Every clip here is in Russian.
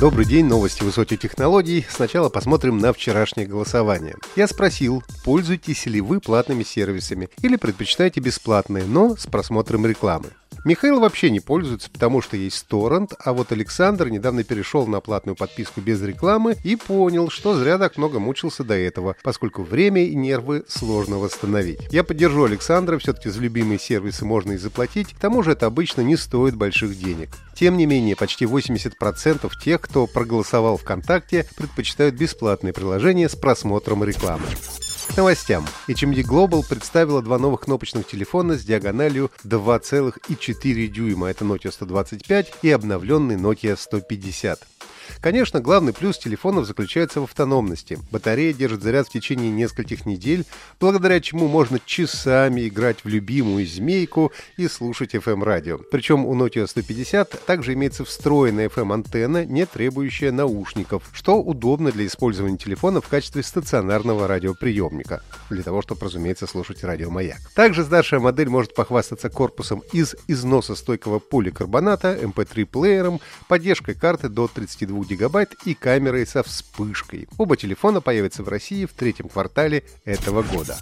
Добрый день, новости высоких технологий. Сначала посмотрим на вчерашнее голосование. Я спросил, пользуетесь ли вы платными сервисами или предпочитаете бесплатные, но с просмотром рекламы. Михаил вообще не пользуется, потому что есть торрент, а вот Александр недавно перешел на платную подписку без рекламы и понял, что зря так много мучился до этого, поскольку время и нервы сложно восстановить. Я поддержу Александра, все-таки за любимые сервисы можно и заплатить, к тому же это обычно не стоит больших денег. Тем не менее, почти 80% тех, кто проголосовал ВКонтакте, предпочитают бесплатные приложения с просмотром рекламы. К новостям. HMD Global представила два новых кнопочных телефона с диагональю 2,4 дюйма. Это Nokia 125 и обновленный Nokia 150. Конечно, главный плюс телефонов заключается в автономности. Батарея держит заряд в течение нескольких недель, благодаря чему можно часами играть в любимую змейку и слушать FM-радио. Причем у Nokia 150 также имеется встроенная FM-антенна, не требующая наушников, что удобно для использования телефона в качестве стационарного радиоприемника, для того, чтобы, разумеется, слушать радиомаяк. Также старшая модель может похвастаться корпусом из износостойкого поликарбоната, MP3-плеером, поддержкой карты до 32 32 гигабайт и камерой со вспышкой. Оба телефона появятся в России в третьем квартале этого года.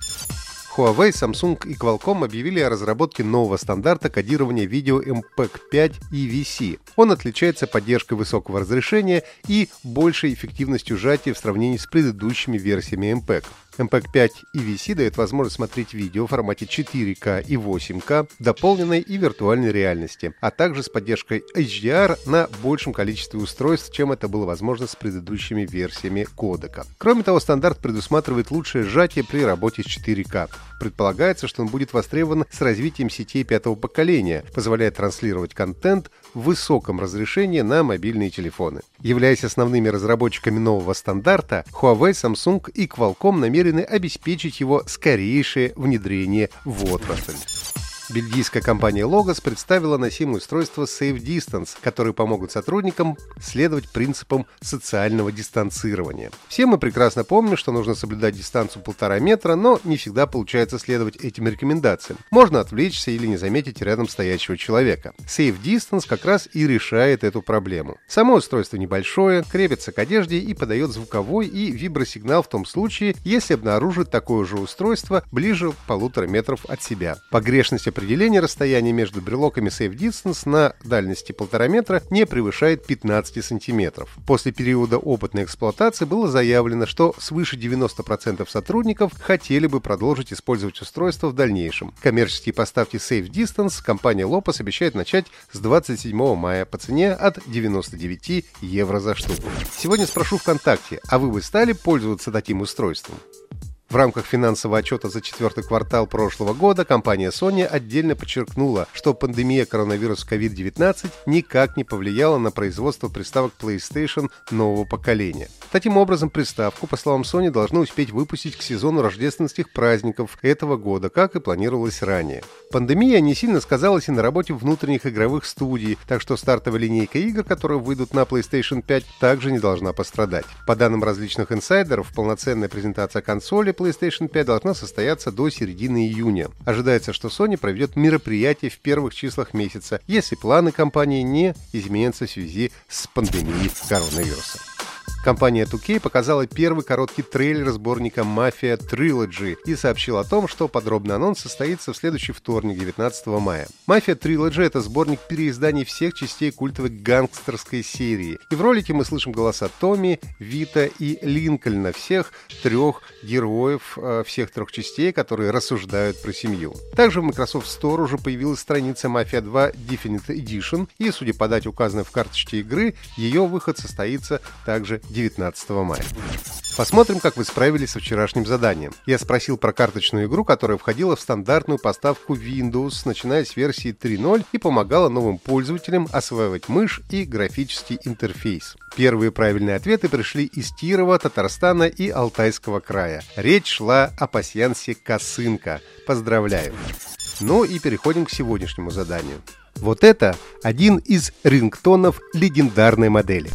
Huawei, Samsung и Qualcomm объявили о разработке нового стандарта кодирования видео MPEG-5 EVC. Он отличается поддержкой высокого разрешения и большей эффективностью сжатия в сравнении с предыдущими версиями MPEG. MPEG-5 EVC дает возможность смотреть видео в формате 4К и 8К, дополненной и виртуальной реальности, а также с поддержкой HDR на большем количестве устройств, чем это было возможно с предыдущими версиями кодека. Кроме того, стандарт предусматривает лучшее сжатие при работе с 4К. Предполагается, что он будет востребован с развитием сетей пятого поколения, позволяя транслировать контент высоком разрешении на мобильные телефоны. Являясь основными разработчиками нового стандарта, Huawei, Samsung и Qualcomm намерены обеспечить его скорейшее внедрение в отрасль. Бельгийская компания Logos представила носимое устройство Safe Distance, которые помогут сотрудникам следовать принципам социального дистанцирования. Все мы прекрасно помним, что нужно соблюдать дистанцию полтора метра, но не всегда получается следовать этим рекомендациям. Можно отвлечься или не заметить рядом стоящего человека. Safe Distance как раз и решает эту проблему. Само устройство небольшое, крепится к одежде и подает звуковой и вибросигнал в том случае, если обнаружит такое же устройство ближе полутора метров от себя. Погрешность определение расстояния между брелоками Safe Distance на дальности полтора метра не превышает 15 сантиметров. После периода опытной эксплуатации было заявлено, что свыше 90% сотрудников хотели бы продолжить использовать устройство в дальнейшем. Коммерческие поставки Safe Distance компания Lopez обещает начать с 27 мая по цене от 99 евро за штуку. Сегодня спрошу ВКонтакте, а вы бы стали пользоваться таким устройством? В рамках финансового отчета за четвертый квартал прошлого года компания Sony отдельно подчеркнула, что пандемия коронавируса COVID-19 никак не повлияла на производство приставок PlayStation нового поколения. Таким образом, приставку, по словам Sony, должны успеть выпустить к сезону рождественских праздников этого года, как и планировалось ранее. Пандемия не сильно сказалась и на работе внутренних игровых студий, так что стартовая линейка игр, которые выйдут на PlayStation 5, также не должна пострадать. По данным различных инсайдеров, полноценная презентация консоли PlayStation 5 должна состояться до середины июня. Ожидается, что Sony проведет мероприятие в первых числах месяца, если планы компании не изменятся в связи с пандемией коронавируса. Компания 2K показала первый короткий трейлер сборника Mafia Trilogy и сообщила о том, что подробный анонс состоится в следующий вторник, 19 мая. Mafia Trilogy — это сборник переизданий всех частей культовой гангстерской серии. И в ролике мы слышим голоса Томми, Вита и Линкольна, всех трех героев э, всех трех частей, которые рассуждают про семью. Также в Microsoft Store уже появилась страница Mafia 2 Definite Edition, и, судя по дате, указанной в карточке игры, ее выход состоится также 19 мая. Посмотрим, как вы справились со вчерашним заданием. Я спросил про карточную игру, которая входила в стандартную поставку Windows, начиная с версии 3.0 и помогала новым пользователям осваивать мышь и графический интерфейс. Первые правильные ответы пришли из Кирова, Татарстана и Алтайского края. Речь шла о пасьянсе Косынка. Поздравляю! Ну и переходим к сегодняшнему заданию. Вот это один из рингтонов легендарной модели.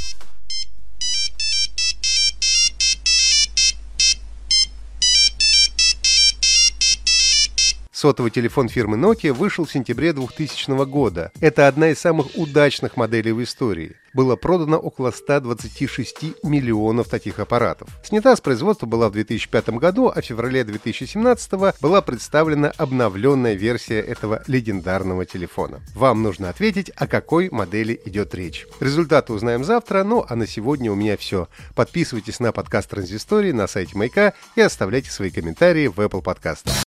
Сотовый телефон фирмы Nokia вышел в сентябре 2000 года. Это одна из самых удачных моделей в истории. Было продано около 126 миллионов таких аппаратов. Снята с производства была в 2005 году, а в феврале 2017 была представлена обновленная версия этого легендарного телефона. Вам нужно ответить, о какой модели идет речь. Результаты узнаем завтра, ну а на сегодня у меня все. Подписывайтесь на подкаст Транзистории на сайте Майка и оставляйте свои комментарии в Apple подкастах.